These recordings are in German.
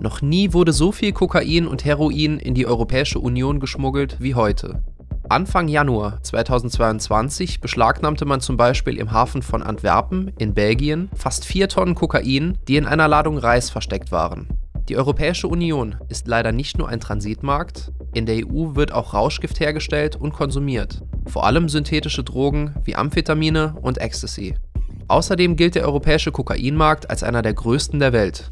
Noch nie wurde so viel Kokain und Heroin in die Europäische Union geschmuggelt wie heute. Anfang Januar 2022 beschlagnahmte man zum Beispiel im Hafen von Antwerpen in Belgien fast 4 Tonnen Kokain, die in einer Ladung Reis versteckt waren. Die Europäische Union ist leider nicht nur ein Transitmarkt, in der EU wird auch Rauschgift hergestellt und konsumiert, vor allem synthetische Drogen wie Amphetamine und Ecstasy. Außerdem gilt der europäische Kokainmarkt als einer der größten der Welt.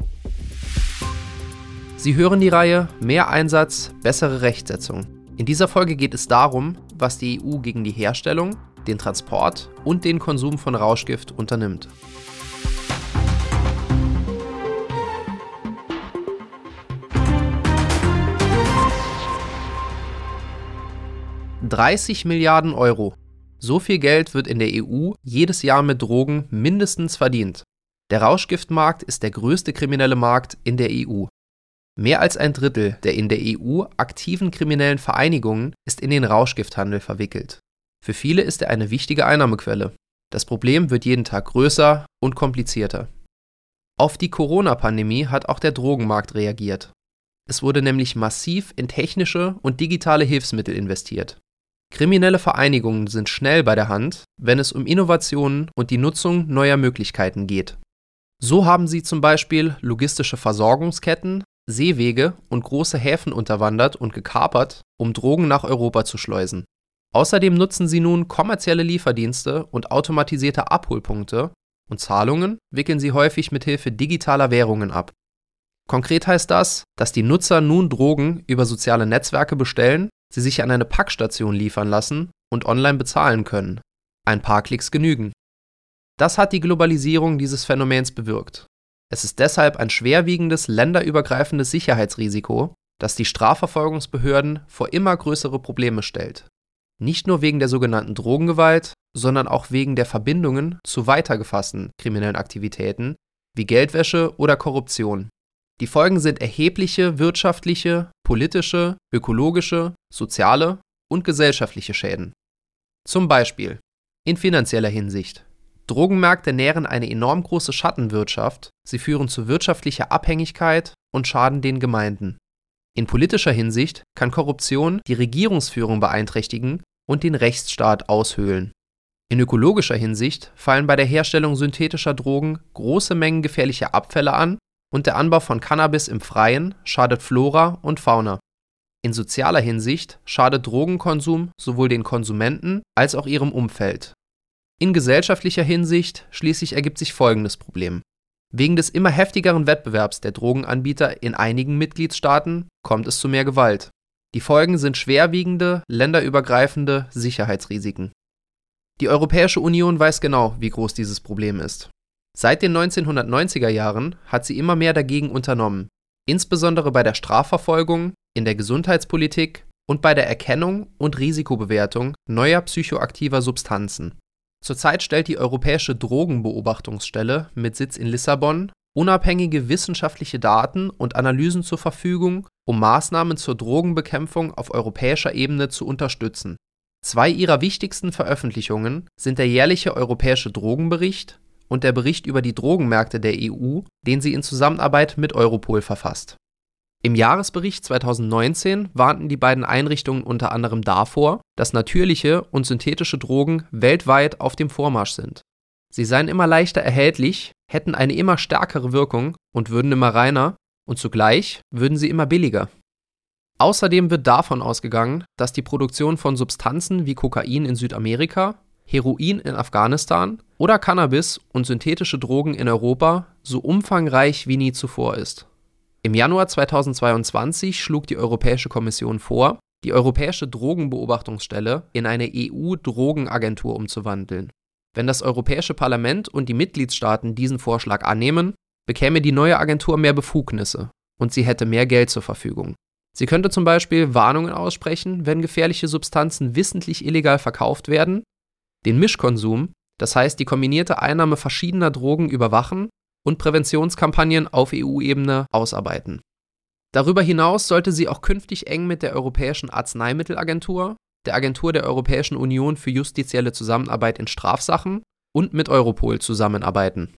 Sie hören die Reihe Mehr Einsatz, bessere Rechtsetzung. In dieser Folge geht es darum, was die EU gegen die Herstellung, den Transport und den Konsum von Rauschgift unternimmt. 30 Milliarden Euro. So viel Geld wird in der EU jedes Jahr mit Drogen mindestens verdient. Der Rauschgiftmarkt ist der größte kriminelle Markt in der EU. Mehr als ein Drittel der in der EU aktiven kriminellen Vereinigungen ist in den Rauschgifthandel verwickelt. Für viele ist er eine wichtige Einnahmequelle. Das Problem wird jeden Tag größer und komplizierter. Auf die Corona-Pandemie hat auch der Drogenmarkt reagiert. Es wurde nämlich massiv in technische und digitale Hilfsmittel investiert. Kriminelle Vereinigungen sind schnell bei der Hand, wenn es um Innovationen und die Nutzung neuer Möglichkeiten geht. So haben sie zum Beispiel logistische Versorgungsketten, Seewege und große Häfen unterwandert und gekapert, um Drogen nach Europa zu schleusen. Außerdem nutzen sie nun kommerzielle Lieferdienste und automatisierte Abholpunkte und Zahlungen wickeln sie häufig mit Hilfe digitaler Währungen ab. Konkret heißt das, dass die Nutzer nun Drogen über soziale Netzwerke bestellen, sie sich an eine Packstation liefern lassen und online bezahlen können. Ein paar Klicks genügen. Das hat die Globalisierung dieses Phänomens bewirkt. Es ist deshalb ein schwerwiegendes länderübergreifendes Sicherheitsrisiko, das die Strafverfolgungsbehörden vor immer größere Probleme stellt. Nicht nur wegen der sogenannten Drogengewalt, sondern auch wegen der Verbindungen zu weitergefassten kriminellen Aktivitäten wie Geldwäsche oder Korruption. Die Folgen sind erhebliche wirtschaftliche, politische, ökologische, soziale und gesellschaftliche Schäden. Zum Beispiel in finanzieller Hinsicht Drogenmärkte nähren eine enorm große Schattenwirtschaft, sie führen zu wirtschaftlicher Abhängigkeit und schaden den Gemeinden. In politischer Hinsicht kann Korruption die Regierungsführung beeinträchtigen und den Rechtsstaat aushöhlen. In ökologischer Hinsicht fallen bei der Herstellung synthetischer Drogen große Mengen gefährlicher Abfälle an und der Anbau von Cannabis im Freien schadet Flora und Fauna. In sozialer Hinsicht schadet Drogenkonsum sowohl den Konsumenten als auch ihrem Umfeld in gesellschaftlicher Hinsicht schließlich ergibt sich folgendes Problem. Wegen des immer heftigeren Wettbewerbs der Drogenanbieter in einigen Mitgliedstaaten kommt es zu mehr Gewalt. Die Folgen sind schwerwiegende, länderübergreifende Sicherheitsrisiken. Die Europäische Union weiß genau, wie groß dieses Problem ist. Seit den 1990er Jahren hat sie immer mehr dagegen unternommen, insbesondere bei der Strafverfolgung, in der Gesundheitspolitik und bei der Erkennung und Risikobewertung neuer psychoaktiver Substanzen. Zurzeit stellt die Europäische Drogenbeobachtungsstelle mit Sitz in Lissabon unabhängige wissenschaftliche Daten und Analysen zur Verfügung, um Maßnahmen zur Drogenbekämpfung auf europäischer Ebene zu unterstützen. Zwei ihrer wichtigsten Veröffentlichungen sind der jährliche Europäische Drogenbericht und der Bericht über die Drogenmärkte der EU, den sie in Zusammenarbeit mit Europol verfasst im Jahresbericht 2019 warnten die beiden Einrichtungen unter anderem davor, dass natürliche und synthetische Drogen weltweit auf dem Vormarsch sind. Sie seien immer leichter erhältlich, hätten eine immer stärkere Wirkung und würden immer reiner, und zugleich würden sie immer billiger. Außerdem wird davon ausgegangen, dass die Produktion von Substanzen wie Kokain in Südamerika, Heroin in Afghanistan oder Cannabis und synthetische Drogen in Europa so umfangreich wie nie zuvor ist. Im Januar 2022 schlug die Europäische Kommission vor, die Europäische Drogenbeobachtungsstelle in eine EU-Drogenagentur umzuwandeln. Wenn das Europäische Parlament und die Mitgliedstaaten diesen Vorschlag annehmen, bekäme die neue Agentur mehr Befugnisse und sie hätte mehr Geld zur Verfügung. Sie könnte zum Beispiel Warnungen aussprechen, wenn gefährliche Substanzen wissentlich illegal verkauft werden, den Mischkonsum, das heißt die kombinierte Einnahme verschiedener Drogen überwachen und Präventionskampagnen auf EU-Ebene ausarbeiten. Darüber hinaus sollte sie auch künftig eng mit der Europäischen Arzneimittelagentur, der Agentur der Europäischen Union für justizielle Zusammenarbeit in Strafsachen und mit Europol zusammenarbeiten.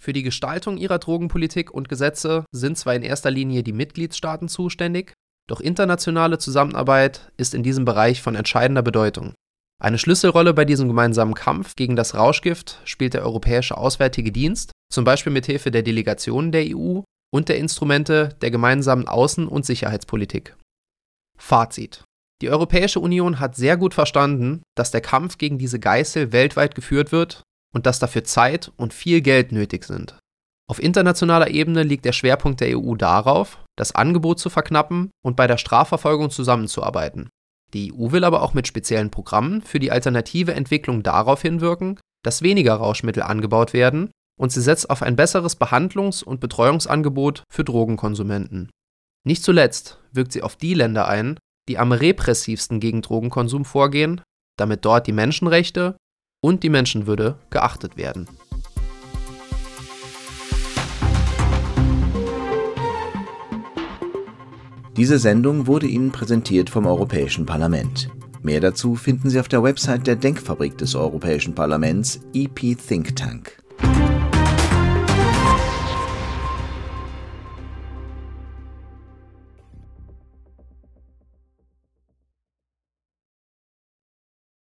Für die Gestaltung ihrer Drogenpolitik und Gesetze sind zwar in erster Linie die Mitgliedstaaten zuständig, doch internationale Zusammenarbeit ist in diesem Bereich von entscheidender Bedeutung. Eine Schlüsselrolle bei diesem gemeinsamen Kampf gegen das Rauschgift spielt der Europäische Auswärtige Dienst, zum Beispiel mit Hilfe der Delegationen der EU und der Instrumente der gemeinsamen Außen- und Sicherheitspolitik. Fazit. Die Europäische Union hat sehr gut verstanden, dass der Kampf gegen diese Geißel weltweit geführt wird und dass dafür Zeit und viel Geld nötig sind. Auf internationaler Ebene liegt der Schwerpunkt der EU darauf, das Angebot zu verknappen und bei der Strafverfolgung zusammenzuarbeiten. Die EU will aber auch mit speziellen Programmen für die alternative Entwicklung darauf hinwirken, dass weniger Rauschmittel angebaut werden und sie setzt auf ein besseres Behandlungs- und Betreuungsangebot für Drogenkonsumenten. Nicht zuletzt wirkt sie auf die Länder ein, die am repressivsten gegen Drogenkonsum vorgehen, damit dort die Menschenrechte und die Menschenwürde geachtet werden. Diese Sendung wurde Ihnen präsentiert vom Europäischen Parlament. Mehr dazu finden Sie auf der Website der Denkfabrik des Europäischen Parlaments EP Think Tank.